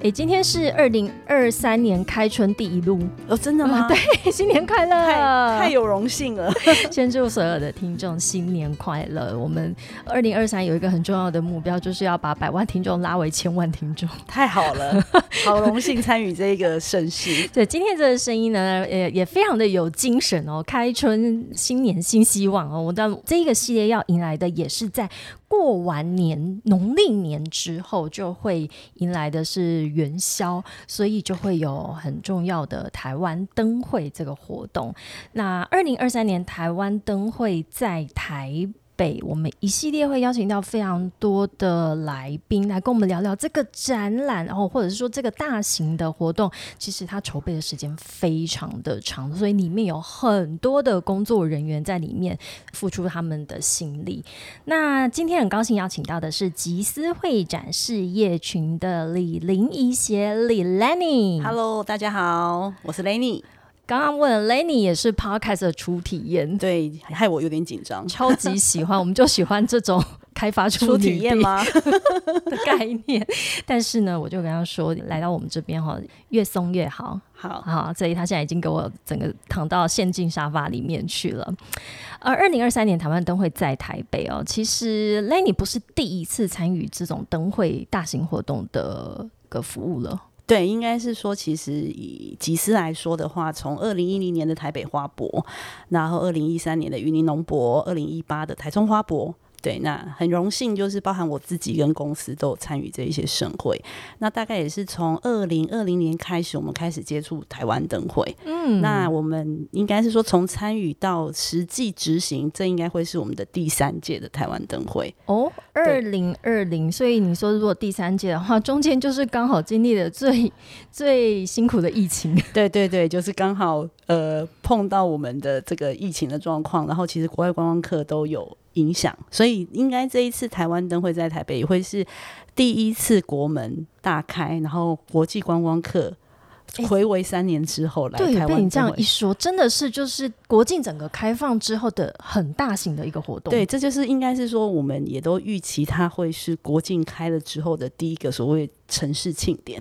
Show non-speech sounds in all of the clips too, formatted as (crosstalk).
哎，今天是二零二三年开春第一路哦，真的吗？(laughs) 对，新年快乐！太太有荣幸了，(laughs) 先祝所有的听众新年快乐。我们二零二三有一个很重要的目标，就是要把百万听众拉为千万听众。太好了，(laughs) 好荣幸参与这个盛事。对，今天这个声音呢，也也非常的有精神哦。开春新年新希望哦，我的这一个系列要迎来的也是在。过完年农历年之后，就会迎来的是元宵，所以就会有很重要的台湾灯会这个活动。那二零二三年台湾灯会在台。北，我们一系列会邀请到非常多的来宾来跟我们聊聊这个展览，然后或者是说这个大型的活动，其实它筹备的时间非常的长，所以里面有很多的工作人员在里面付出他们的心力。那今天很高兴邀请到的是吉思会展事业群的李林怡协李 Lenny。Hello，大家好，我是 Lenny。刚刚问 Lenny 也是 Podcast 的初体验，对，害我有点紧张。超级喜欢，我们就喜欢这种开发初体验吗 (laughs) 的概念。但是呢，我就跟他说，来到我们这边哈，越松越好，好好。所以他现在已经给我整个躺到陷进沙发里面去了。而二零二三年台湾灯会在台北哦，其实 Lenny 不是第一次参与这种灯会大型活动的个服务了。对，应该是说，其实以吉斯来说的话，从二零一零年的台北花博，然后二零一三年的云林农博，二零一八的台中花博。对，那很荣幸，就是包含我自己跟公司都有参与这一些盛会。那大概也是从二零二零年开始，我们开始接触台湾灯会。嗯，那我们应该是说，从参与到实际执行，这应该会是我们的第三届的台湾灯会。哦，二零二零，所以你说如果第三届的话，中间就是刚好经历了最最辛苦的疫情。(laughs) 对对对，就是刚好呃碰到我们的这个疫情的状况，然后其实国外观光客都有。影响，所以应该这一次台湾灯会在台北也会是第一次国门大开，然后国际观光客回违三年之后来台湾。被你这样一说，真的是就是国境整个开放之后的很大型的一个活动。对，这就是应该是说，我们也都预期它会是国境开了之后的第一个所谓。城市庆典，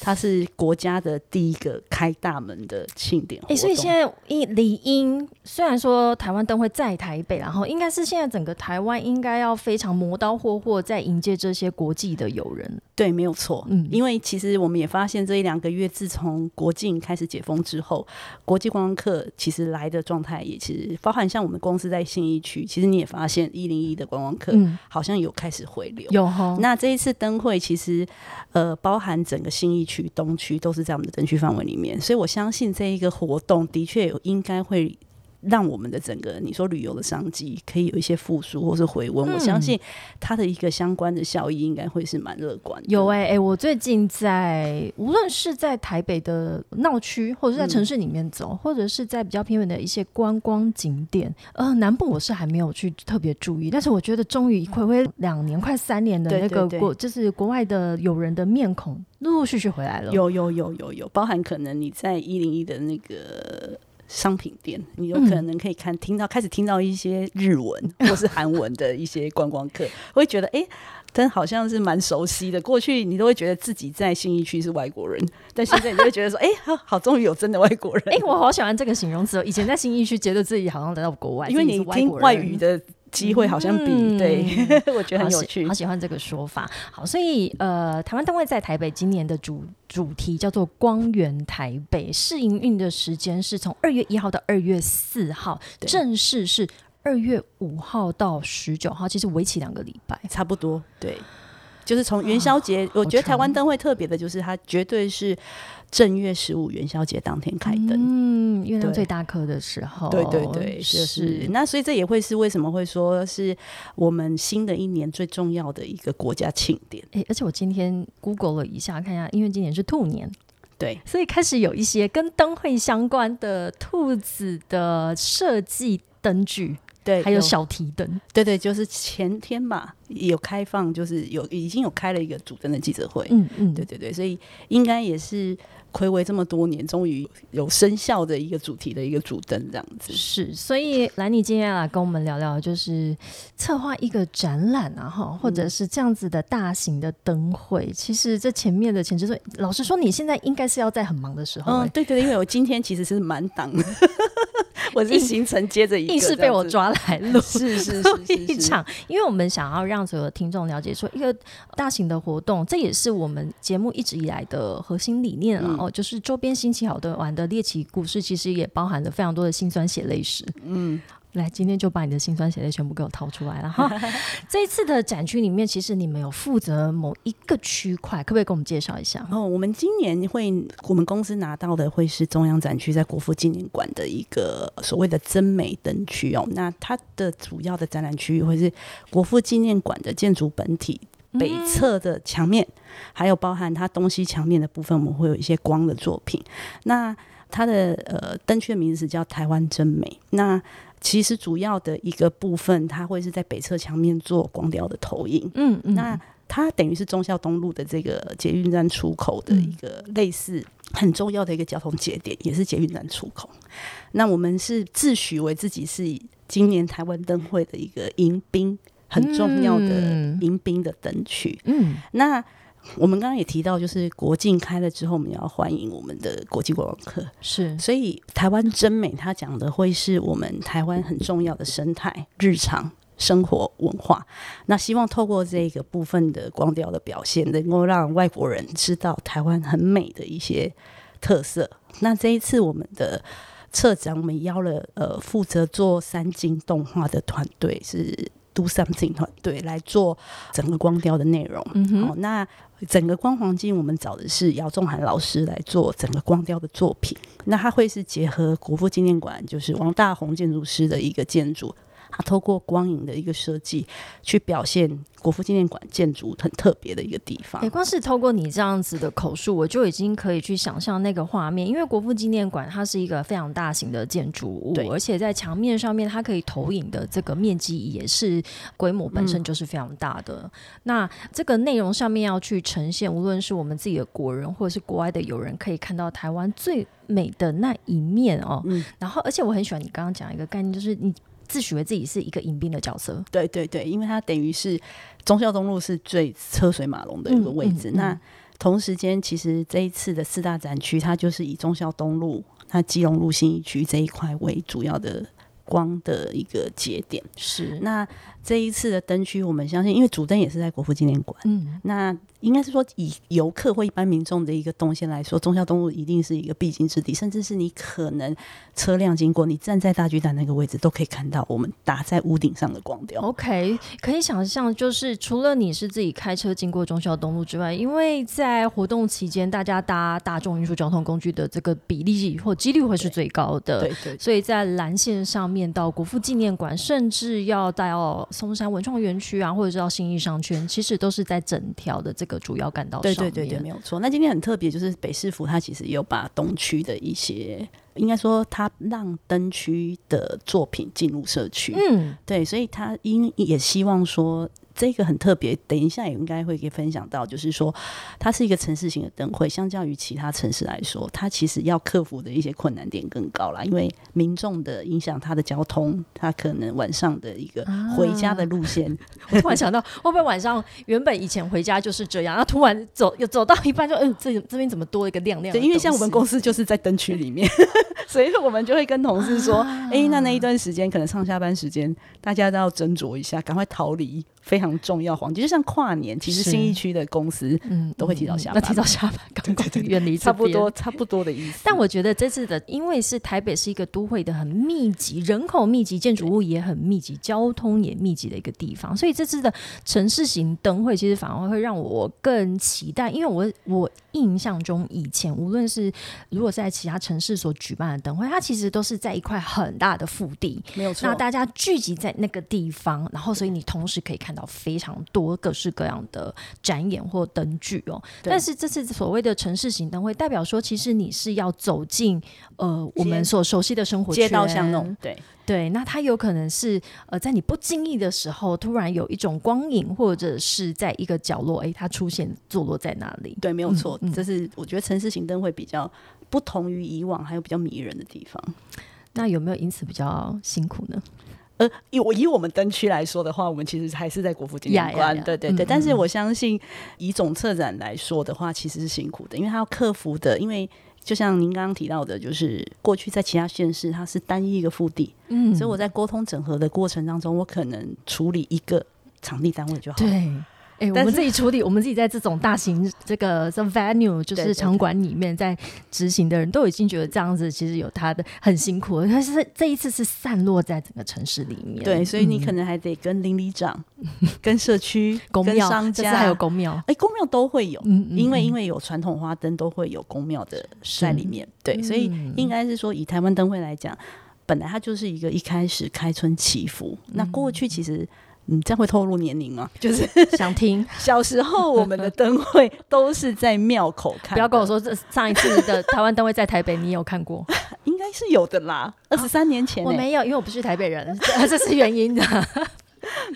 它是国家的第一个开大门的庆典。哎，所以现在因理应虽然说台湾灯会在台北，然后应该是现在整个台湾应该要非常磨刀霍霍在迎接这些国际的友人。对，没有错。嗯，因为其实我们也发现这一两个月，自从国境开始解封之后，国际观光客其实来的状态也其实包含像我们公司在信义区，其实你也发现一零一的观光客好像有开始回流。有哈。那这一次灯会其实。呃，包含整个新一区、东区都是在我们的灯区范围里面，所以我相信这一个活动的确有应该会。让我们的整个你说旅游的商机可以有一些复苏或是回温，我相信它的一个相关的效益应该会是蛮乐观的。有哎哎，我最近在无论是在台北的闹区，或者是在城市里面走，或者是在比较偏远的一些观光景点，呃，南部我是还没有去特别注意，但是我觉得终于回归两年快三年的那个国，就是国外的友人的面孔陆陆续续回来了。有有有有有，包含可能你在一零一的那个。商品店，你有可能可以看听到开始听到一些日文 (laughs) 或是韩文的一些观光客，会觉得哎，真好像是蛮熟悉的。过去你都会觉得自己在信义区是外国人，但现在你就会觉得说，(laughs) 哎，好，终于有真的外国人。哎，我好喜欢这个形容词哦。以前在信义区觉得自己好像来到国外，因为你听外语的。机会好像比对，(laughs) 我觉得很有趣，好喜欢这个说法。好，所以呃，台湾灯会在台北今年的主主题叫做“光源台北”，试营运的时间是从二月一号到二月四号，正式是二月五号到十九号，其实为期两个礼拜，差不多。对，就是从元宵节，我觉得台湾灯会特别的就是它绝对是。正月十五元宵节当天开灯，嗯，月亮最大颗的时候，对对对，就是。那，所以这也会是为什么会说是我们新的一年最重要的一个国家庆典。哎，而且我今天 Google 了一下，看一下，因为今年是兔年，对，所以开始有一些跟灯会相关的兔子的设计灯具。对，还有小提灯，对对，就是前天吧，有开放，就是有已经有开了一个主灯的记者会。嗯嗯，对对对，所以应该也是暌违这么多年，终于有生效的一个主题的一个主灯这样子。是，所以兰妮今天来跟我们聊聊，就是策划一个展览啊，哈，或者是这样子的大型的灯会。其实这前面的前置作业，老实说，你现在应该是要在很忙的时候、欸嗯，对对，因为我今天其实是满档的，(laughs) 我是行程接着一个，硬是被我抓来录。是是是是，(laughs) 一场，因为我们想要让所有的听众了解，说一个大型的活动，这也是我们节目一直以来的核心理念了、嗯哦，就是周边新奇好的玩的猎奇故事，其实也包含了非常多的辛酸血泪史。嗯，来，今天就把你的辛酸血泪全部给我掏出来了哈。(laughs) 这一次的展区里面，其实你们有负责某一个区块，可不可以给我们介绍一下？哦我们今年会，我们公司拿到的会是中央展区在国父纪念馆的一个所谓的真美灯区哦。那它的主要的展览区域会是国父纪念馆的建筑本体北侧的墙面，还有包含它东西墙面的部分，我们会有一些光的作品。那它的呃灯区的名字叫台湾真美。那其实主要的一个部分，它会是在北侧墙面做光雕的投影。嗯嗯，那它等于是忠孝东路的这个捷运站出口的一个类似很重要的一个交通节点，也是捷运站出口。那我们是自诩为自己是今年台湾灯会的一个迎宾很重要的嗯迎宾的灯区。嗯那我们刚刚也提到，就是国境开了之后，我们要欢迎我们的国际观光客。是所以台湾真美，它讲的会是我们台湾很重要的生态、日常生活文化。那希望透过这个部分的光雕的表现，能够让外国人知道台湾很美的一些特色。那这一次我们的策展，我们邀了呃负责做三金动画的团队是。Do something 团队来做整个光雕的内容，哦，那整个光黄金我们找的是姚仲涵老师来做整个光雕的作品，那他会是结合国父纪念馆，就是王大闳建筑师的一个建筑，他透过光影的一个设计，去表现国父纪念馆建筑很特别的一个地方对，。光是透过你这样子的口述，我就已经可以去想象那个画面。因为国父纪念馆它是一个非常大型的建筑物，而且在墙面上面它可以投影的这个面积也是规模本身就是非常大的。那这个内容上面要去呈现，无论是我们自己的国人或者是国外的友人，可以看到台湾最美的那一面哦。嗯然后，而且我很喜欢你刚刚讲一个概念，就是你自诩为自己是一个迎宾的角色。对对对，因为它等于是忠孝东路是最车水马龙的一个位置。嗯嗯嗯那同时间，其实这一次的四大展区，它就是以忠孝东路、那基隆路新一区这一块为主要的光的一个节点。是，那这一次的灯区，我们相信，因为主灯也是在国父纪念馆，嗯，那应该是说以游客或一般民众的一个动线来说，忠孝东路一定是一个必经之地，甚至是你可能车辆经过，你站在大巨蛋那个位置，都可以看到我们打在屋顶上的光雕。OK，可以想象，就是除了你是自己开车经过忠孝东路之外，因为在活动期间，大家搭大众运输交通工具的这个比例或几率会是最高的。对对所以在蓝线上面到国父纪念馆，甚至要到松山文创园区啊，或者是到新义商圈，其实都是在整条的这个主要干道上对面。对对对，没有错。那今天很特别，就是北市府它其实有把东区的一些，应该说它让灯区的作品进入社区。嗯，对，所以他因也希望说这个很特别，等一下也应该会给分享到，就是说它是一个城市型的灯会，相较于其他城市来说，它其实要克服的一些困难点更高啦，因为民众的影响，它的交通，它可能晚上的一个回家的路线，我突然想到，会不会晚上原本以前回家就是这样，然后突然走又走到一半就，嗯，这这边怎么多一个亮亮的对，因为像我们公司就是在灯区里面，(laughs) 所以我们就会跟同事说，哎、那那一段时间可能上下班时间，大家都要斟酌一下，赶快逃离非常重要黄金，就像跨年，其实新一区的公司嗯都会提早下班。那提早下班，赶快远离差不多差不多的意思。但我觉得这次的，因为是台北是一个都会的很密集、人口密集、建筑物也很密集、交通也密集的一个地方，所以这次的城市型灯会其实反而会让我更期待，因为我我印象中以前无论是如果在其他城市所举办的灯会，它其实都是在一块很大的腹地，没有错。那，大家聚集在那个地方，然后所以你同时可以看到到非常多各式各样的展演或灯具哦。但是这次所谓的城市型灯会，代表说其实你是要走进呃我们所熟悉的生活街道圈巷弄，对。对，那它有可能是呃，在你不经意的时候，突然有一种光影，或者是在一个角落，哎，它出现坐落在那里。对，没有错，嗯嗯这是我觉得城市行灯会比较不同于以往，还有比较迷人的地方。那有没有因此比较辛苦呢？呃，以我以我们灯区来说的话，我们其实还是在国父纪念馆，对对对。嗯但是嗯我相信，以总策展来说的话，其实是辛苦的，因为他要克服的，因为就像您刚刚提到的，就是过去在其他县市它是单一一个腹地，嗯所以我在沟通整合的过程当中，我可能处理一个场地单位就好。对。哎、我们自己处理，我们自己在这种大型这个这 venue 就是场馆里面在执行的人都已经觉得这样子其实有他的很辛苦，但是这一次是散落在整个城市里面。对，所以你嗯。可能还得跟邻里长、跟社区、跟公庙，商家，还有公庙，哎，公庙都会有，嗯，嗯因为因为为有传统花灯，都会有公庙的是在里面。对，所以嗯。应该是说，以台湾灯会来讲，本来它就是一个一开始开春祈福。那过去其实，嗯，这样会透露年龄吗？(laughs) 就是想听，(laughs) 小时候我们的灯会都是在庙口看，不要跟我，说这上一次的台湾灯会在台北，你有看过？(laughs) 应该是有的啦。二十三年前、欸，我没有，因为我不是台北人，这这是原因的。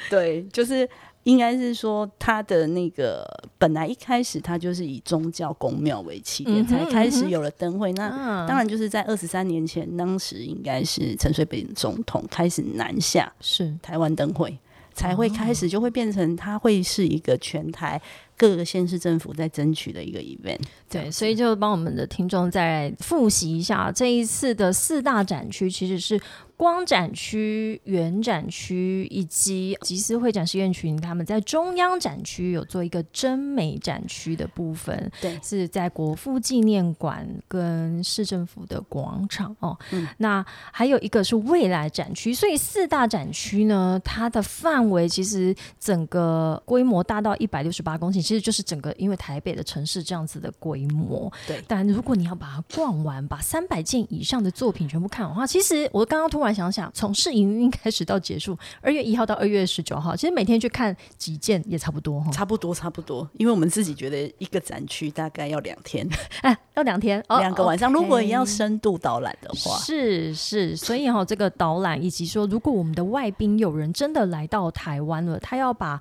对，就是应该是说他的那个本来一开始他就是以宗教公庙为起点，嗯才开始有了灯会。那嗯当然就是在二十三年前，当时应该是陈水扁总统开始南下是台湾灯会，才会开始就会变成它会是一个全台各个县市政府在争取的一个 event。对，所以就帮我们的听众再复习一下这一次的四大展区，其实是光展区、原展区以及集思会展示院群，他们在中央展区有做一个真美展区的部分，对是在国父纪念馆跟市政府的广场哦。嗯那还有一个是未来展区，所以四大展区呢，它的范围其实整个规模大到一百六十八公顷，其实就是整个因为台北的城市这样子的规模。对但如果你要把它逛完，把三百件以上的作品全部看完的话，其实我刚刚突然想想，从试营运开始到结束，二月一号到二月十九号，其实每天去看几件也差不多哈。差不多，差不多，因为我们自己觉得一个展区大概要两天，(laughs) 哎，要两天，哦两个晚上。如果 OK 要深度导览的话，是是，所以哈、这个导览以及说，如果我们的外宾有人真的来到台湾了，他要把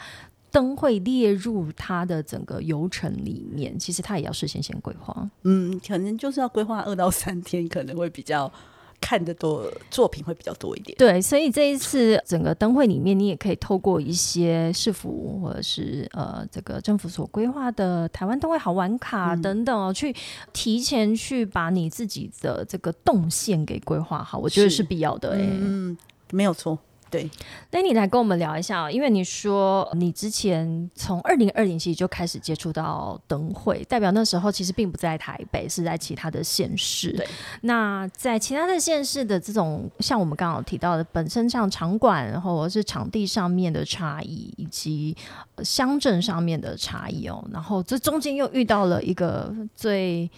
灯会列入它的整个游程里面，其实他也要事先先规划。嗯，可能就是要规划二到三天，可能会比较看得多，作品会比较多一点。对，所以这一次整个灯会里面，你也可以透过一些市府或者是呃这个政府所规划的台湾灯会好玩卡嗯等等哦，去提前去把你自己的这个动线给规划好，我觉得是是必要的、欸。嗯，没有错，对，那你来跟我们聊一下哦，因为你说你之前从二零二零其实就开始接触到灯会，代表那时候其实并不在台北，是在其他的县市。对，那在其他的县市的这种，像我们刚刚提到的，本身像场馆，然后或者是场地上面的差异，以及呃乡镇上面的差异哦，然后这中间又遇到了一个最。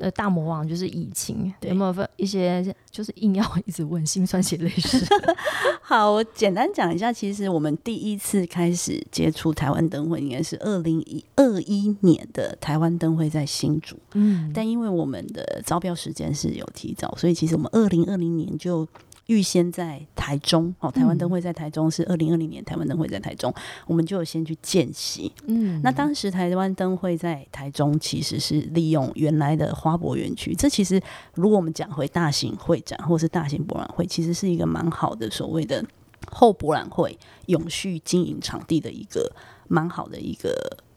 呃，大魔王就是疫情，有没有一些就是硬要一直问心酸血泪史？(laughs) 好，我简单讲一下，其实我们第一次开始接触台湾灯会，应该是二零一二一年的台湾灯会在新竹，嗯，但因为我们的招标时间是有提早，所以其实我们二零二零年就预先在台中，哦，台湾灯会在台中是二零二零年台湾灯会在台中，我们就有先去见习。嗯那当时台湾灯会在台中其实是利用原来的花博园区，这其实如果我们讲回大型会展或是大型博览会，其实是一个蛮好的所谓的后博览会永续经营场地的一个蛮好的一个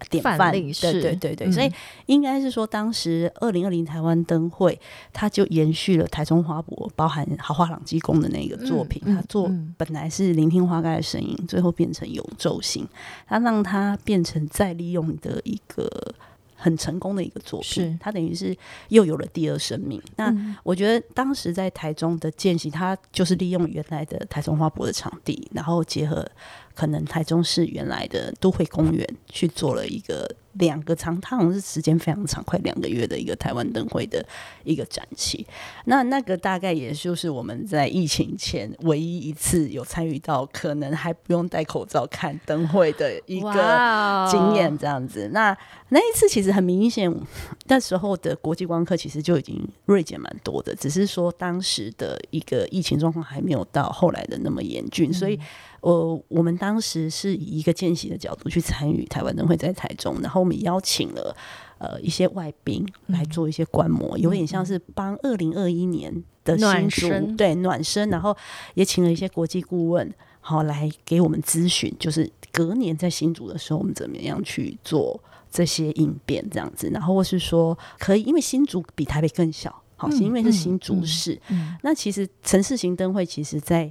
典范范。对对对对，嗯所以应该是说，当时二零二零台湾灯会，它就延续了台中花博，包含豪华朗基宫的那个作品，它做嗯本来是聆听花开的声音，最后变成永昼星，它让它变成再利用的一个很成功的一个作是品，它等于是又有了第二生命。那嗯我觉得当时在台中的见习，他就是利用原来的台中花博的场地，然后结合可能台中市原来的都会公园去做了一个两个长，它好像是时间非常长，快两个月的一个台湾灯会的一个展期。那那个大概也就是我们在疫情前唯一一次有参与到，可能还不用戴口罩看灯会的一个经验，这样子。那那一次其实很明显，那时候的国际观光客其实就已经锐减蛮多的，只是说当时的一个疫情状况还没有到后来的那么严峻，所以。呃，我们当时是以一个见习的角度去参与台湾灯会在台中，然后我们邀请了呃一些外宾来做一些观摩，有点像是帮二零二一年的新竹对暖身，然后也请了一些国际顾问，好来给我们咨询，就是隔年在新竹的时候，我们怎么样去做这些应变这样子，然后或是说可以，因为新竹比台北更小，好，是因为是新竹市，那其实城市型灯会其实在。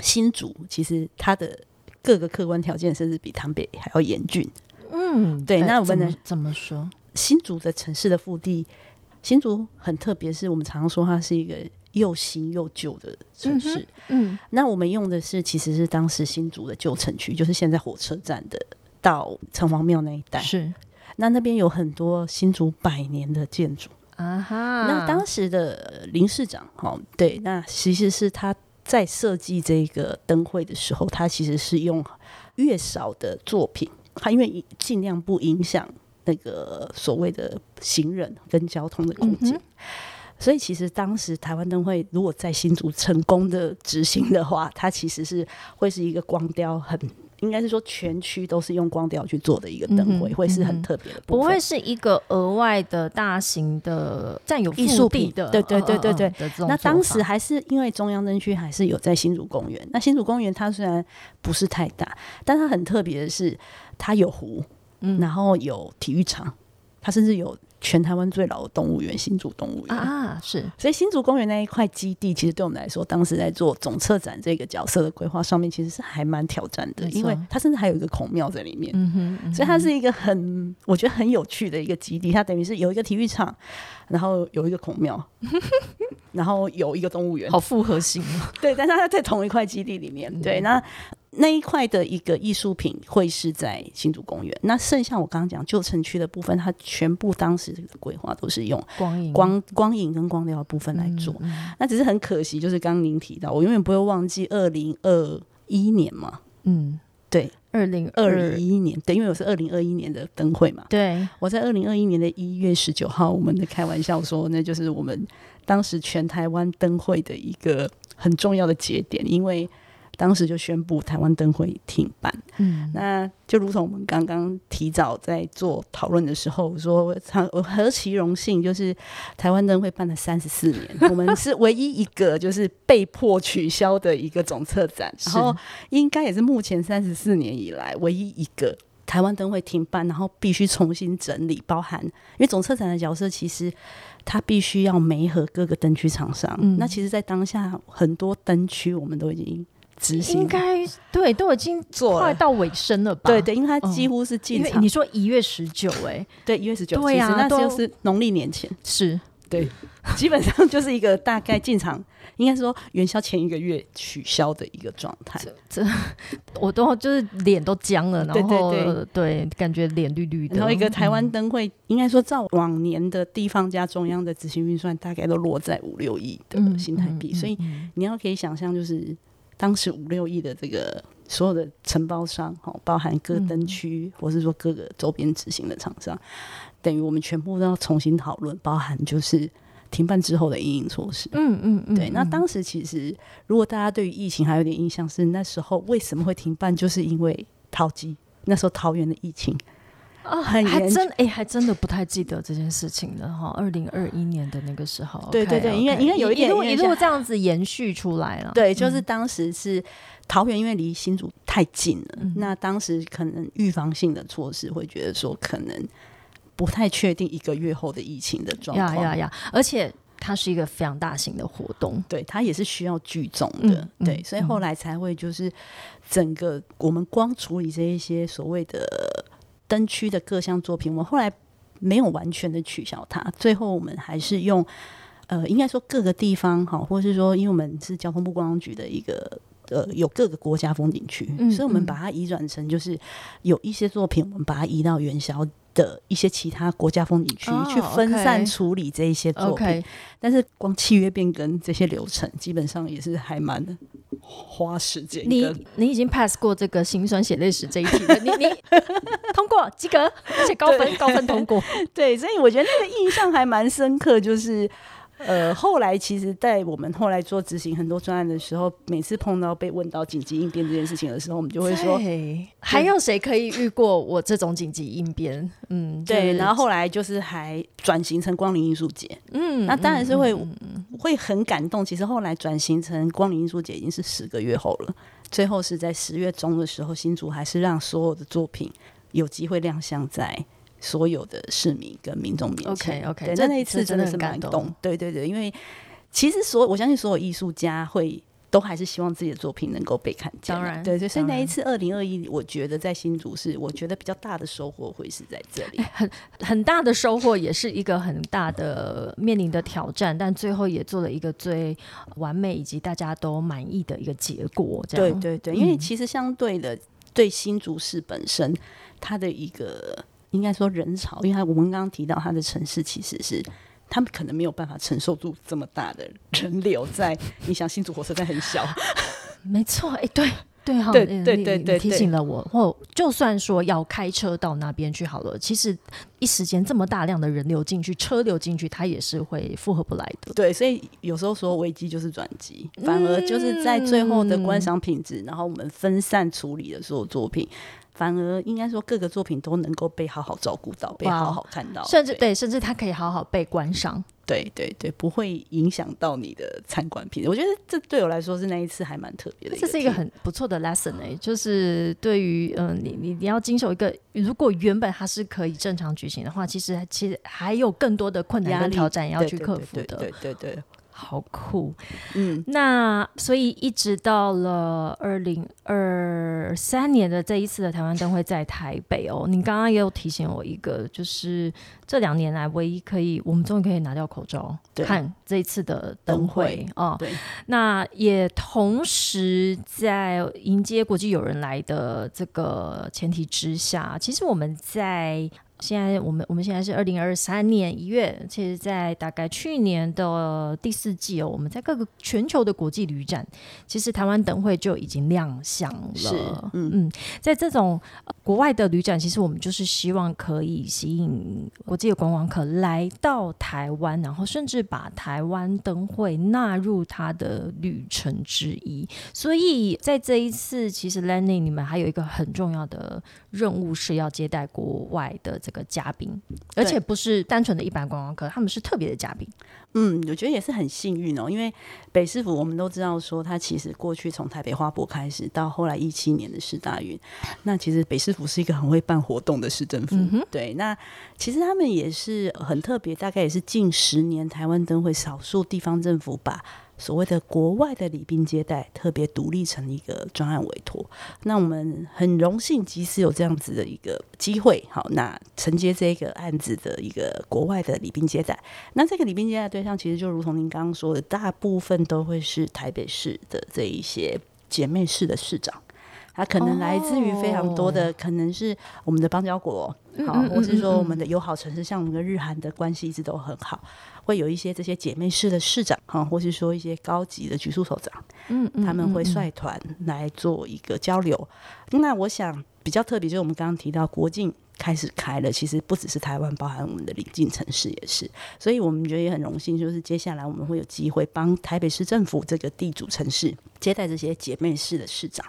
新竹其实它的各个客观条件甚至比台北还要严峻。嗯，对。那我们能怎么说？新竹的城市的腹地，新竹很特别，是我们常常说它是一个又新又旧的城市。嗯，那我们用的是其实是当时新竹的旧城区，就是现在火车站的到城隍庙那一带。是，那那边有很多新竹百年的建筑啊哈。那当时的林市长，哦，对，那其实是他。在设计这个灯会的时候，他其实是用越少的作品，他因为尽量不影响那个所谓的行人跟交通的空间，所以其实当时台湾灯会如果在新竹成功的执行的话，它其实是会是一个光雕很。应该是说全区都是用光雕去做的一个灯会，会是很特别的，不会是一个额外的大型的占有艺术品的。对对对对对。那当时还是因为中央灯区还是有在新竹公园。那新竹公园它虽然不是太大，但它很特别的是，它有湖，然后有体育场，它甚至有。全台湾最老的动物园——新竹动物园啊，是。所以新竹公园那一块基地，其实对我们来说，当时在做总策展这个角色的规划上面，其实是还蛮挑战的，因为它甚至还有一个孔庙在里面。嗯哼，所以它是一个很，我觉得很有趣的一个基地。它等于是有一个体育场，然后有一个孔庙，(laughs) 然后有一个动物园，好复合型哦。对，但是它在同一块基地里面。对，那。那一块的一个艺术品会是在新竹公园，那剩下我刚刚讲旧城区的部分，它全部当时的规划都是用光影、光光影跟光疗的部分来做。那只是很可惜，就是刚刚您提到，我永远不会忘记二零二一年嘛。嗯，对，二零二一年，对，因为我是二零二一年的灯会嘛。对，我在二零二一年的一月十九号，我们的开玩笑说，那就是我们当时全台湾灯会的一个很重要的节点，因为。当时就宣布台湾灯会停办，嗯，那就如同我们刚刚提早在做讨论的时候说，我何其荣幸，就是台湾灯会办了三十四年，(laughs) 我们是唯一一个就是被迫取消的一个总策展，然后应该也是目前三十四年以来唯一一个台湾灯会停办，然后必须重新整理，包含因为总策展的角色其实他必须要媒合各个灯区厂商，那其实，在当下很多灯区我们都已经。执行应该对，都已经快到尾声了吧？对对，因为它几乎是进场。你说一月十九，哎，(laughs) 对，一月十九，对呀，那就是农历年前，是对，基本上就是一个大概进场，应该说元宵前一个月取消的一个状态。这我都就是脸都僵了，然后对，感觉脸绿绿的。然后一个台湾灯会，应该说照往年的地方加中央的执行预算，大概都落在五六亿的新台币，所以你要可以想象，就是。当时五六亿的这个所有的承包商，哈，包含各灯区，或是说各个周边执行的厂商，等于我们全部都要重新讨论，包含就是停办之后的应应措施。嗯嗯嗯，对。那当时其实，如果大家对于疫情还有点印象，是那时候为什么会停办，就是因为桃机那时候桃园的疫情。啊，还真哎，还真的不太记得这件事情了哈。二零二一年的那个时候，对对对，应该应该有一点一路一路这样子延续出来了。对，就是当时是桃园，因为离新竹太近了，那当时可能预防性的措施会觉得说，可能不太确定一个月后的疫情的状况。呀呀呀！而且它是一个非常大型的活动，对，它也是需要聚众的，对，所以后来才会就是整个我们光处理这一些所谓的。灯区的各项作品，我们后来没有完全的取消它，最后我们还是用呃，应该说各个地方哈，或者是说，因为我们是交通部观光局的一个呃，有各个国家风景区，所以我们把它移转成就是有一些作品，我们把它移到元宵的一些其他国家风景区、哦去分散处理这一些作品。但是光契约变更这些流程，基本上也是还蛮花时间你你已经 pass 过这个心酸血泪史这一题了，你你 (laughs) 通过及格，而且高分高分通过。(laughs) 对，所以我觉得那个印象还蛮深刻，就是。呃，后来其实，在我们后来做执行很多专案的时候，每次碰到被问到紧急应变这件事情的时候，我们就会说，对，还有谁可以遇过我这种紧急应变？嗯，对。就是然后后来就是还转型成光临艺术节，嗯，那当然是会会很感动。其实后来转型成光临艺术节已经是十个月后了，最后是在十月中的时候，新竹还是让所有的作品有机会亮相在所有的市民跟民众面前。OK，OK，对，这那那一次真的是很感动。对对对，因为其实所我相信所有艺术家会。都还是希望自己的作品能够被看见啊。当然对对，所以那一次二零二一，我觉得在新竹市我觉得比较大的收获会是在这里。(laughs) 很很大的收获，也是一个很大的面临的挑战，但最后也做了一个最完美以及大家都满意的一个结果。这样对对对，因为嗯其实相对的，对新竹市本身，它的一个应该说人潮，因为它我们刚刚提到它的城市其实是。他们可能没有办法承受住这么大的人流在，你想新竹火车站很小，(laughs) 没错，哎、对。对哈，对对对对提醒了我。或就算说要开车到那边去好了，其实一时间这么大量的人流进去，车流进去，它也是会负荷不来的。对，所以有时候说危机就是转机，反而就是在最后的观赏品质，然后我们分散处理的所有作品，反而应该说各个作品都能够被好好照顾到，被好好看到，甚至对，甚至它可以好好被观赏。对对对，不会影响到你的参观品质。我觉得这对我来说是那一次还蛮特别的这是一个很不错的 lesson 哎、就是对于嗯、呃你你你要经受一个，如果原本它是可以正常举行的话，其实其实还有更多的困难跟挑战要去克服的，对对对对，好酷。嗯，那所以一直到了二零二三年的这一次的台湾灯会在台北哦，你刚刚也有提醒我一个，就是这两年来唯一可以我们终于可以拿掉口罩看这一次的灯会哦。对，那也同时在迎接国际友人来的这个前提之下，其实我们在现在我们我们现在是二零二三年一月，其实，在大概去年的第四季哦，我们在各个全球的国际旅展，其实台湾灯会就已经亮相了。是嗯嗯，在这种、呃国外的旅展，其实我们就是希望可以吸引国际的观光客来到台湾，然后甚至把台湾灯会纳入他的旅程之一。所以在这一次，其实 Lenny 你们还有一个很重要的任务是要接待国外的这个嘉宾，而且不是单纯的一般观光客，他们是特别的嘉宾。嗯，我觉得也是很幸运哦，因为北市府我们都知道说，他其实过去从台北花博开始，到后来一七年的市大运，那其实北市府是一个很会办活动的市政府。嗯对，那其实他们也是很特别，大概也是近十年台湾灯会少数地方政府把。所谓的国外的礼宾接待特别独立成一个专案委托，那我们很荣幸，即使有这样子的一个机会，好，那承接这个案子的一个国外的礼宾接待，那这个礼宾接待对象，其实就如同您刚刚说的，大部分都会是台北市的这一些姐妹市的市长。它可能来自于非常多的，可能是我们的邦交国，好，嗯嗯或是说我们的友好城市，像我们跟日韩的关系一直都很好，会有一些这些姐妹市的市长，哈，或是说一些高级的局处首长，嗯嗯他们会率团来做一个交流。那我想比较特别，就是我们刚刚提到国境开始开了，其实不只是台湾，包含我们的邻近城市也是。所以我们觉得也很荣幸，就是接下来我们会有机会帮台北市政府这个地主城市接待这些姐妹市的市长，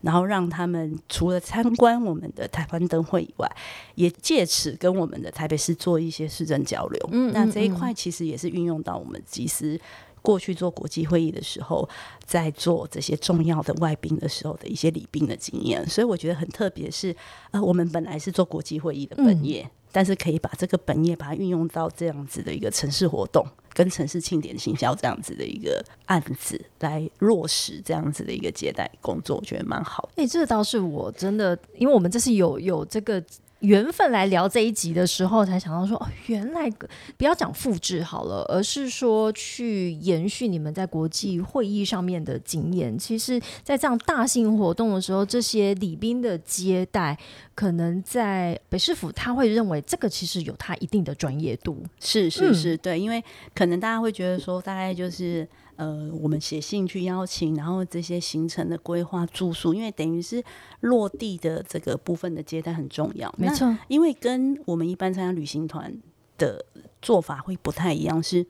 然后让他们除了参观我们的台湾灯会以外，也借此跟我们的台北市做一些市政交流。嗯嗯那这一嗯块其实也是运用到我们集思。过去做国际会议的时候，在做这些重要的外宾的时候的一些礼宾的经验，所以我觉得很特别是，呃，我们本来是做国际会议的本业，但是可以把这个本业把它运用到这样子的一个城市活动跟城市庆典行销这样子的一个案子来落实这样子的一个接待工作，我觉得蛮好的。哎、这倒是我真的，因为我们这是有有这个缘分来聊这一集的时候，才想到说，哦，原来不要讲复制好了，而是说去延续你们在国际会议上面的经验。其实，在这样大型活动的时候，这些礼宾的接待，可能在北市府他会认为这个其实有他一定的专业度。是是是，对，因为可能大家会觉得说，大概就是呃，我们写信去邀请，然后这些行程的规划、住宿，因为等于是落地的这个部分的接待很重要。没错，因为跟我们一般参加旅行团的做法会不太一样，是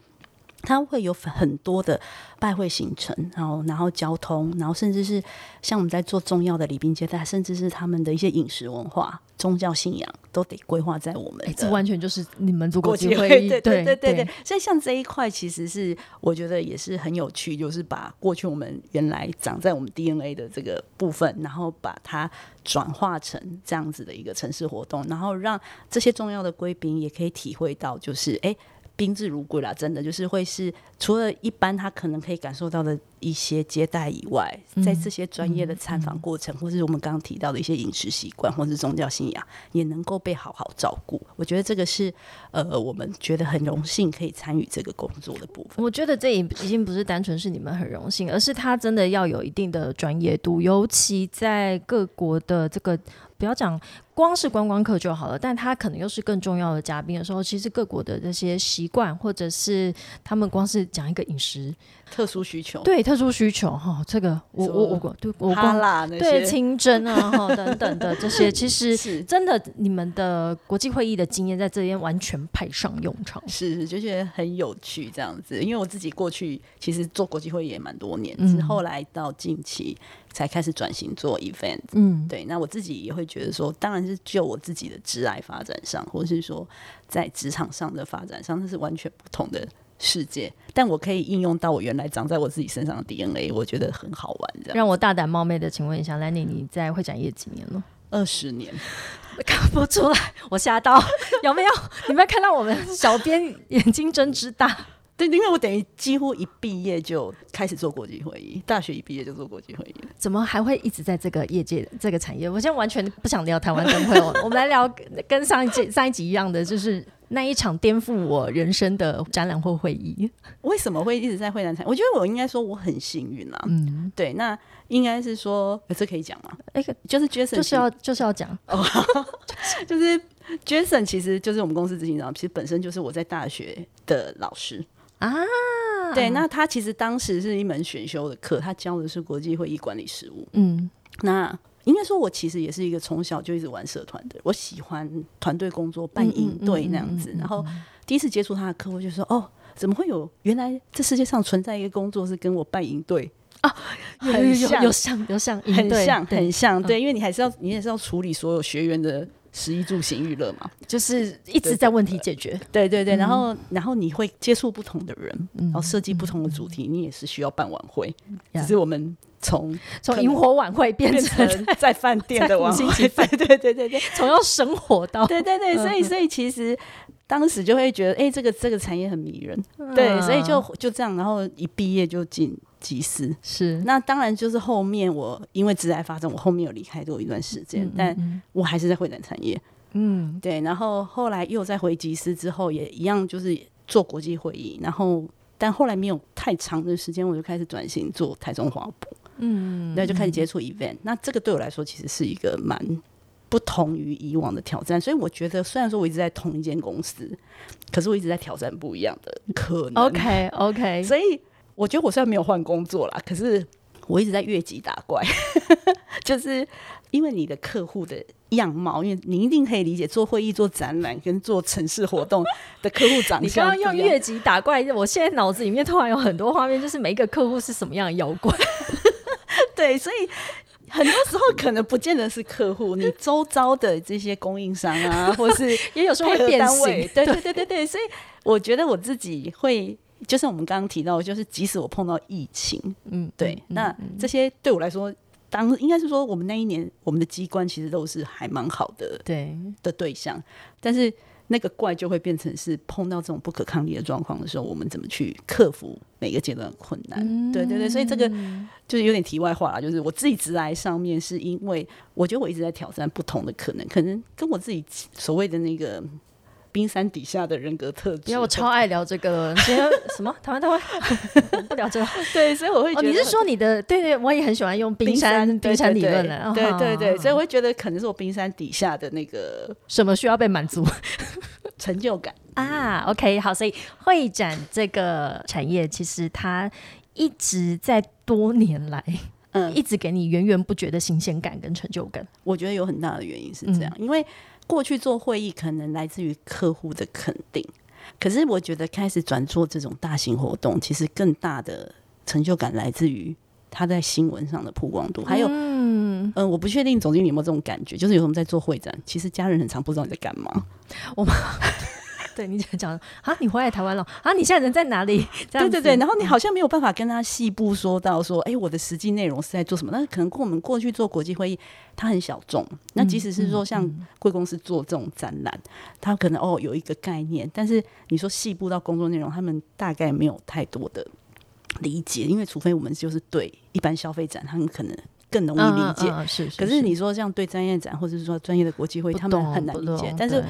它会有很多的拜会行程，然后然后交通，然后甚至是像我们在做重要的礼宾接待，甚至是他们的一些饮食文化、宗教信仰，都得规划在我们哎，这完全就是你们做国国际会议，际会对对对对对。所以像这一块，其实是我觉得也是很有趣，就是把过去我们原来长在我们 DNA 的这个部分，然后把它转化成这样子的一个城市活动，然后让这些重要的贵宾也可以体会到，就是哎。宾至如归啦，真的就是会是除了一般他可能可以感受到的一些接待以外，在这些专业的参访过程，或是我们刚刚提到的一些饮食习惯，或是宗教信仰，也能够被好好照顾。我觉得这个是呃，我们觉得很荣幸可以参与这个工作的部分。我觉得这已已经不是单纯是你们很荣幸，而是他真的要有一定的专业度，尤其在各国的这个。不要讲光是观光客就好了，但他可能又是更重要的嘉宾的时候，其实各国的这些习惯，或者是他们光是讲一个饮食特殊需求，对特殊需求哈，这个我我我对我哈光啦那些。对清真啊哈 (laughs) 等等的这些，其实是。真的你们的国际会议的经验在这边完全派上用场。是是就觉得很有趣这样子，因为我自己过去其实做国际会议也蛮多年，嗯。是后来到近期才开始转型做 event。嗯，对，那我自己也会觉得说，当然是就我自己的职爱发展上，或是说在职场上的发展上，那是完全不同的世界。但我可以应用到我原来长在我自己身上的 DNA，我觉得很好玩。这样让我大胆冒昧的请问一下，兰妮，你在会展业几年了？二十年，(laughs) 看不出来，我吓到，(laughs) 有没有？有没有看到我们小编眼睛睁之大？对，因为我等于几乎一毕业就开始做国际会议，大学一毕业就做国际会议了。怎么还会一直在这个业界、这个产业？我现在完全不想聊台湾灯会哦，我们来聊跟上一集、上一集一样的，就是那一场颠覆我人生的展览或会议。为什么会一直在会展产？我觉得我应该说我很幸运啦。嗯，对，那应该是说，呃这可以讲吗？哎、就是 Jason 就是要就是要讲，(laughs) 就是 Jason，其实就是我们公司执行长，其实本身就是我在大学的老师啊。对，那他其实当时是一门选修的课，他教的是国际会议管理实务。嗯那应该说，我其实也是一个从小就一直玩社团的，我喜欢团队工作、办营队那样子。然后第一次接触他的课，我就说：“哦，怎么会有原来这世界上存在一个工作是跟我办营队啊很像有有像有像很像，很像？”对，因为你还是要你也是要处理所有学员的食衣住行娱乐嘛。就是一直在问题解决。对对对，然后然后你会接触不同的人，嗯然后设计不同的主题，你也是需要办晚会。只是我们从从萤火晚会变变成成 (laughs) 在饭店的晚在五会，星级饭 (laughs) 对对对对对。从要生活到对对对，所以所以其实当时就会觉得，哎、这个这个产业很迷人，对，所以就就这样，然后一毕业就进集思。是。那当然就是后面我因为职业发展，我后面有离开过一段时间，但我还是在会展产业，嗯。对，然后后来又再回集思之后，也一样就是做国际会议，然后但后来没有太长的时间，我就开始转型做台中华博，嗯，那，就开始接触 event。那这个对我来说其实是一个蛮不同于以往的挑战，所以我觉得虽然说我一直在同一间公司，可是我一直在挑战不一样的可能。OK OK，所以我觉得我虽然没有换工作啦，可是我一直在越级打怪，(laughs) 就是因为你的客户的样貌，因为你一定可以理解做会议、做展览跟做城市活动的客户长相你。刚刚用越级打怪，我现在脑子里面突然有很多画面，就是每一个客户是什么样的妖怪。对，所以很多时候可能不见得是客户，你 (laughs) 周遭的这些供应商啊，或是 (laughs) 也有时候会变单位形，对对对对对，所以我觉得我自己会，就像我们刚刚提到，就是即使我碰到疫情，嗯，对，嗯那这些对我来说，当应该是说我们那一年我们的机关其实都是还蛮好的对，的对象，但是那个怪就会变成是碰到这种不可抗力的状况的时候，我们怎么去克服每个阶段的困难？对对对，所以这个就是有点题外话啦，就是我自己直来上面，是因为我觉得我一直在挑战不同的可能，可能跟我自己所谓的那个。冰山底下的人格特质，因为我超爱聊这个，觉得？(laughs) 什么？台湾台湾？(laughs) 不聊这个，对，所以我会觉得你是说你的对对，我也很喜欢用冰山冰山理论的，对对对，所以我会觉得可能是我冰山底下的那个什么需要被满足成就感啊。OK，好，所以会展这个产业其实它一直在多年来，嗯，(laughs) 一直给你源源不绝的新鲜感跟成就感。我觉得有很大的原因是这样，因为。过去做会议可能来自于客户的肯定，可是我觉得开始转做这种大型活动，其实更大的成就感来自于他在新闻上的曝光度。还有，嗯，我不确定总经理有没有这种感觉，就是有时候在做会展，其实家人很常不知道你在干嘛。(laughs) 我们。(laughs) 对你讲讲啊，你回来台湾了啊？你现在人在哪里？对对对，然后你好像没有办法跟他细部说到说，哎，我的实际内容是在做什么？那可能跟我们过去做国际会议，它很小众。那即使是说像贵公司做这种展览，他可能哦有一个概念，但是你说细部到工作内容，他们大概没有太多的理解，因为除非我们就是对一般消费展，他们可能更容易理解。是，可是你说像对专业展，或者是说专业的国际会，他们很难理解。但是。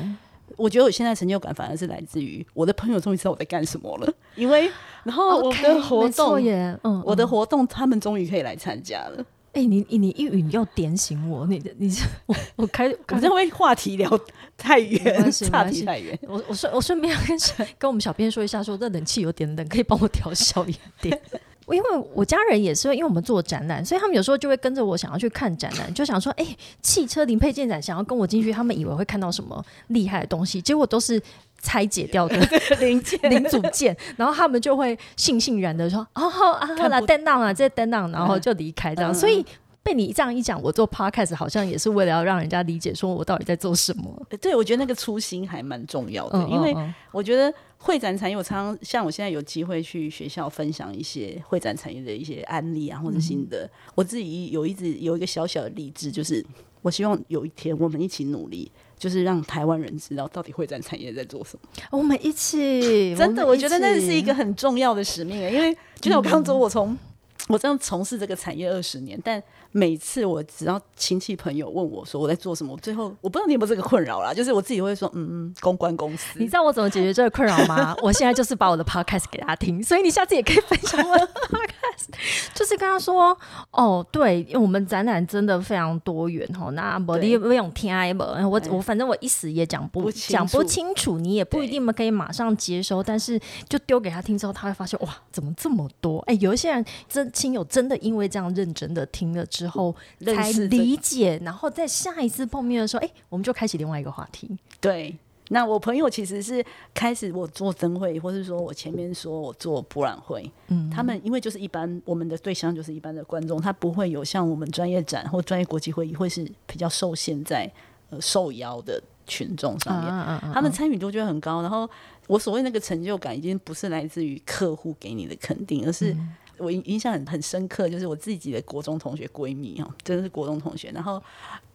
我觉得我现在成就感反而是来自于我的朋友终于知道我在干什么了，因为然后我的活动，嗯，我的活动他们终于可以来参加了。哎，你你一语要点醒我，你的你我我开，可能会话题聊太远，(laughs) 差题太远。我我顺我顺便跟跟我们小编说一下，说这冷气有点冷，可以帮我调小一点。(laughs) 因为我家人也是，因为我们做展览，所以他们有时候就会跟着我想要去看展览，就想说，哎，汽车零配件展，想要跟我进去，他们以为会看到什么厉害的东西，结果都是拆解掉的 (laughs) 零件、零组件，然后他们就会悻悻然的说，哦，啊，好了，登档啊，这登档，然后就离开这样，所以。被你这样一讲，我做 podcast 好像也是为了要让人家理解，说我到底在做什么。对，我觉得那个初心还蛮重要的，因为我觉得会展产业，我常常像我现在有机会去学校分享一些会展产业的一些案例啊，或者新的。我自己有一直有一个小小的励志，就是我希望有一天我们一起努力，就是让台湾人知道到底会展产业在做什么。我们一起，真的，我觉得那是一个很重要的使命，因为就像我刚刚说，我从我这样从事这个产业二十年，但每次我只要亲戚朋友问我说我在做什么，最后我不知道你有没有这个困扰啦，就是我自己会说嗯嗯，公关公司。你知道我怎么解决这个困扰吗？(laughs) 我现在就是把我的 podcast 给大家听，所以你下次也可以分享我的 podcast，就是跟他说哦，对，因为我们展览真的非常多元哈，那我你不用听啊，不，我我反正我一时也讲不讲不清楚，你也不一定可以马上接收，但是就丢给他听之后，他会发现哇，怎么这么多？哎，有一些人真亲友真的因为这样认真的听了。之后才理解，然后在下一次碰面的时候，哎，我们就开启另外一个话题。对，那我朋友其实是开始我做灯会，或是说我前面说我做博览会，嗯，他们因为就是一般我们的对象就是一般的观众，他不会有像我们专业展或专业国际会议会是比较受限在呃受邀的群众上面，他们参与度就会很高。然后我所谓那个成就感，已经不是来自于客户给你的肯定，而是。我印印象很很深刻，就是我自己的国中同学闺蜜哦，真的是国中同学。然后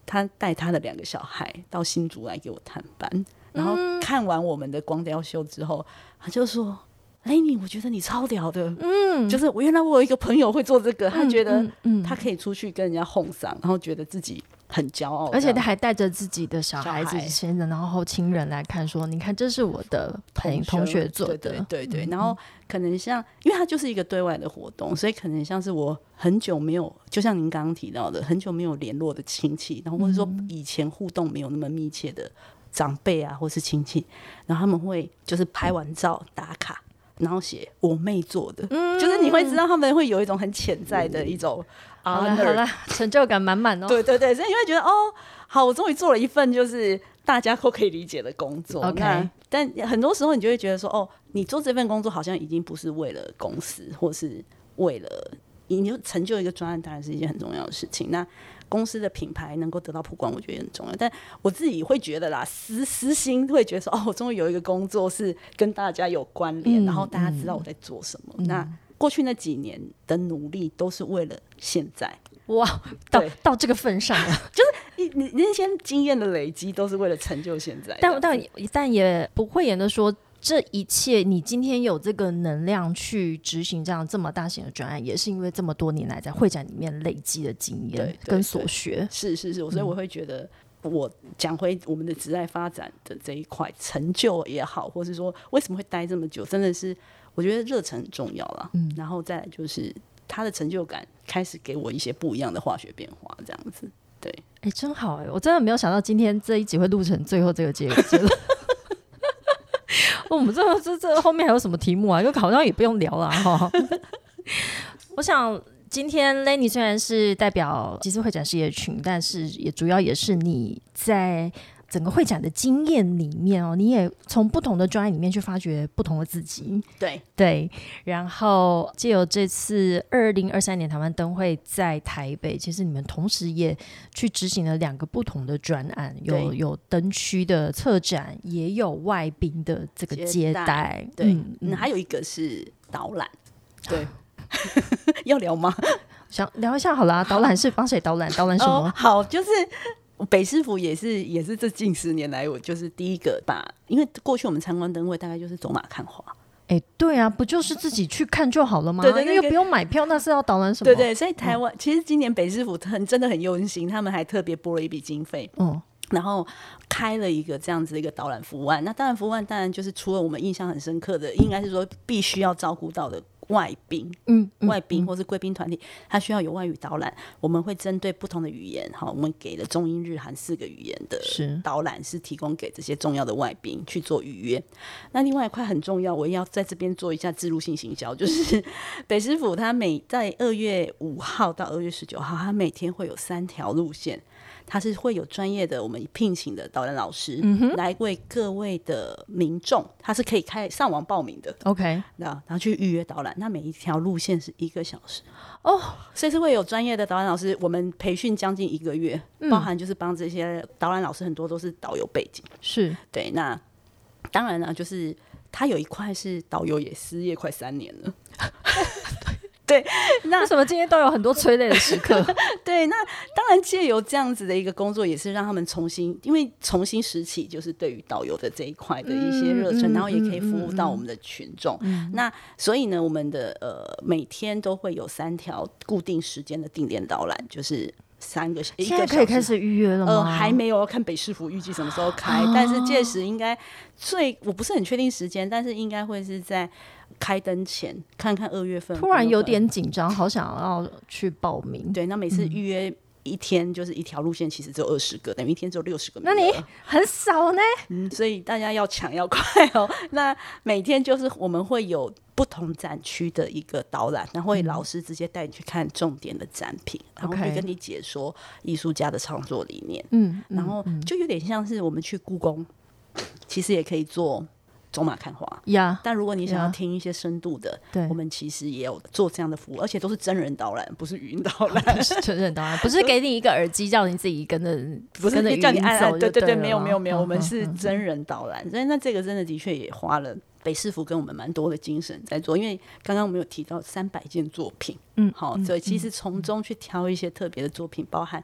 她带她的两个小孩到新竹来给我探班，然后看完我们的光雕秀之后，他就说：“哎，你我觉得你超屌的，嗯，就是我原来我有一个朋友会做这个，他觉得嗯他可以出去跟人家哄嗓，然后觉得自己。”很骄傲，而且他还带着自己的小孩子、先生，然后亲人来看，说：“你看，这是我的同同学做的。”对对对。然后可能像，因为他就是一个对外的活动，所以可能像是我很久没有，就像您刚刚提到的，很久没有联络的亲戚，然后或者说以前互动没有那么密切的长辈啊，或是亲戚，然后他们会就是拍完照打卡。然后写我妹做的，就是你会知道他们会有一种很潜在的一种啊，好了，成就感满满哦。(laughs) 对对对，所以你会觉得哦，好，我终于做了一份就是大家都可以理解的工作。OK，但很多时候你就会觉得说，哦，你做这份工作好像已经不是为了公司，或是为了你就成就一个专案，当然是一件很重要的事情。那公司的品牌能够得到曝光，我觉得也很重要。但我自己会觉得啦，私私心会觉得说，哦，我终于有一个工作是跟大家有关联，然后大家知道我在做什么。那过去那几年的努力都是为了现在，哇，到到这个份上了，(laughs) 就是你你那些经验的累积都是为了成就现在。但但但也不会言的说。这一切，你今天有这个能量去执行这样这么大型的专案，也是因为这么多年来在会展里面累积的经验跟所学。是是是，所以我会觉得。我讲回我们的职业发展的这一块成就也好，或是说为什么会待这么久，真的是我觉得热忱很重要了。嗯，然后再来就是他的成就感开始给我一些不一样的化学变化，这样子。对，哎、真好哎、我真的没有想到今天这一集会录成最后这个结结论。(laughs) 我们这这这后面还有什么题目啊？就好像也不用聊了哈。(laughs) 我想今天 Lenny 虽然是代表集思会展事业群，但是也主要也是你在整个会展的经验里面哦，你也从不同的专业里面去发掘不同的自己。对，对，然后借由这次二零二三年台湾灯会在台北，其实你们同时也去执行了两个不同的专案，有有灯区的策展，也有外宾的这个接接待待。对，嗯嗯，还有一个是导览，(laughs) 对，(laughs) 要聊吗？想聊一下好啦，导览是帮谁导览？导览什么？哦，好，就是北师傅也是也是这近十年来，我就是第一个把，因为过去我们参观灯会大概就是走马看花，哎、对啊，不就是自己去看就好了吗？对对那个因为不用买票，那是要导览什么？对对，所以台湾、其实今年北师傅很真的很用心，他们还特别拨了一笔经费，嗯，然后开了一个这样子的一个导览服务案。那当然服务案当然就是除了我们印象很深刻的，应该是说必须要照顾到的外宾，嗯嗯外宾或是贵宾团体，他需要有外语导览，我们会针对不同的语言，哈，我们给了中英日韩四个语言的导览，是提供给这些重要的外宾去做预约。那另外一块很重要，我也要在这边做一下自入性行销，就是 (laughs) 北师傅他每在二月五号到二月十九号，他每天会有三条路线。他是会有专业的我们聘请的导览老师、来为各位的民众，他是可以开上网报名的，，OK，那然后去预约导览，那每一条路线是一个小时。哦，所以是会有专业的导览老师，我们培训将近一个月，包含就是帮这些导览老师很多都是导游背景，是。对，那当然呢，就是他有一块是导游也失业快三年了。(laughs) 对，(laughs) 那为什么今天都有很多催泪的时刻？(laughs) 对，那当然借由这样子的一个工作，也是让他们重新，因为重新拾起，就是对于导游的这一块的一些热忱，嗯然后也可以服务嗯到我们的群众。那所以呢，我们的呃每天都会有三条固定时间的定点导览，就是三个一现个小时。在可以开始预约了吗？呃，还没有，要看北市府预计什么时候开，但是届时应该最我不是很确定时间，但是应该会是在开灯前，看看二月份。突然有点紧张，好想要去报名。对，那每嗯次预约一天就是一条路线，其实只有二十个，等于一天只有六十个名那你很少呢？嗯，所以大家要抢要快哦。(laughs) 那每天就是我们会有不同展区的一个导览，然后会老师直接带你去看重点的展品，然后会 OK 跟你解说艺术家的创作理念，嗯，然后就有点像是我们去故宫，其实也可以做走马看花。呀，但如果你想要听一些深度的，对。我们其实也有做这样的服务，而且都是真人导览，不是语音导览。(laughs) 不是真人导览不是给你一个耳机，叫你自己跟着不是叫你按按，走对对对，没有没有没有，嗯我们是真人导览，所以那这个真的的确也花了北市府跟我们蛮多的精神在做，因为刚刚我们有提到三百件作品，嗯好，所以其实从中去挑一些特别的作品，包含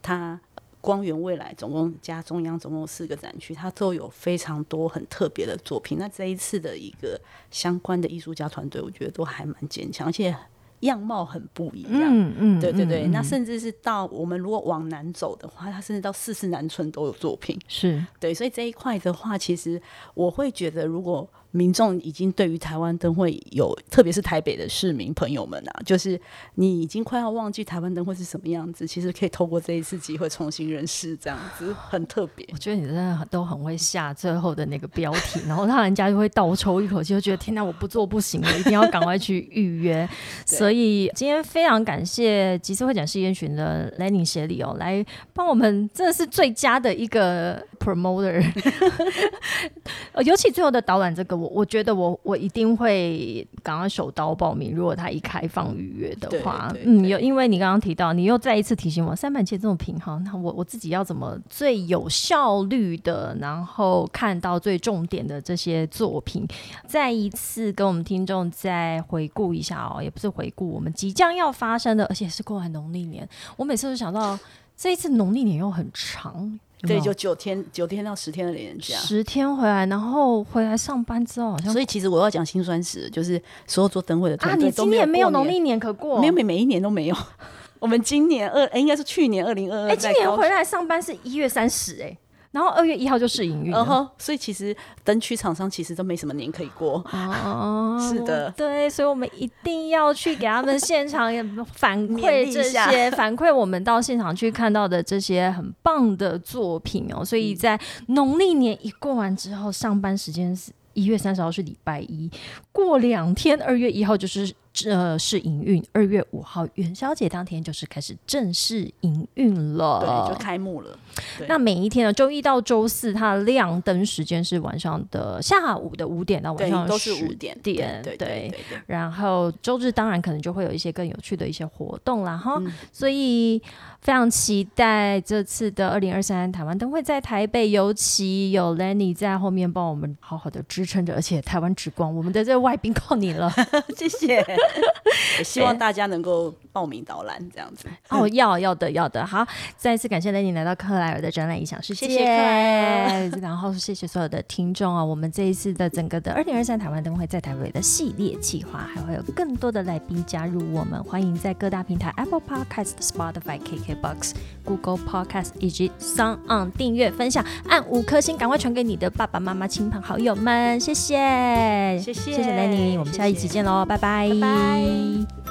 它。光源未来总共加中央总共四个展区，它都有非常多很特别的作品。那这一次的一个相关的艺术家团队，我觉得都还蛮坚强，而且样貌很不一样。嗯嗯，对对对，那甚至是到我们如果往南走的话，它甚至到四四南村都有作品。是对，所以这一块的话，其实我会觉得，如果民众已经对于台湾灯会有，特别是台北的市民朋友们啊，就是你已经快要忘记台湾灯会是什么样子，其实可以透过这一次机会重新认识，这样子很特别。我觉得你真的都很会下最后的那个标题，然后让人家就会倒抽一口气，就觉得天哪，我不做不行了，一定要赶快去预约。(laughs) 所以今天非常感谢集思会展事业群的 Lenny 协理哦，来帮我们真的是最佳的一个 promoter。(laughs) 呃尤其最后的导览这个，我我我觉得我我一定会赶快手刀报名。如果他一开放预约的话，嗯，有因为你刚刚提到，你又再一次提醒我，三板街这么平哈，那我我自己要怎么最有效率的，然后看到最重点的这些作品，再一次跟我们听众再回顾一下哦，也不是回顾我们即将要发生的，而且是过完农历年，我每次都想到这一次农历年又很长。对，就九天，九天到十天的连假，十天回来，然后回来上班之后，好像所以其实我要讲辛酸史，就是所有做灯会的啊，你今年没有农历年可过，没有每每一年都没有。(laughs) 我们今年二，应该是去年二零二二，哎，今年回来上班是一月三十，哎。然后二月一号就试营运，所以其实灯区厂商其实都没什么年可以过。哦，(laughs) 是的，对，所以我们一定要去给他们现场反馈这些，(laughs) 反馈我们到现场去看到的这些很棒的作品哦。所以在农历年一过完之后，上班时间是一月三十号是礼拜一，过两天二月一号就是。这是营运，二月五号元宵节当天就是开始正式营运了，对，就开幕了。那每一天呢，周一到周四，它的亮灯时间是晚上的下午的五点到晚上十点，点对对。然后周日当然可能就会有一些更有趣的一些活动啦，哈。所以非常期待这次的二零二三台湾灯会在台北，尤其有 Lenny 在后面帮我们好好的支撑着，而且台湾之光，我们的这个外宾靠你了，(laughs) 谢谢。(laughs) 希望大家能够报名导览这样子。哦，要要的要的。好，再一次感谢雷尼来到克莱尔的展览影响世界，谢谢克莱尔。然后谢谢所有的听众啊，我们这一次的整个的二零二三台湾灯会在台北的系列计划，还会有更多的来宾加入我们，欢迎在各大平台 Apple Podcast、Spotify、KKBox、Google Podcast 以及 Sound On 订阅、分享，按五颗星，赶快传给你的爸爸妈妈、亲朋好友们，谢谢，谢谢，谢谢雷尼，我们下一集见喽，拜拜。拜。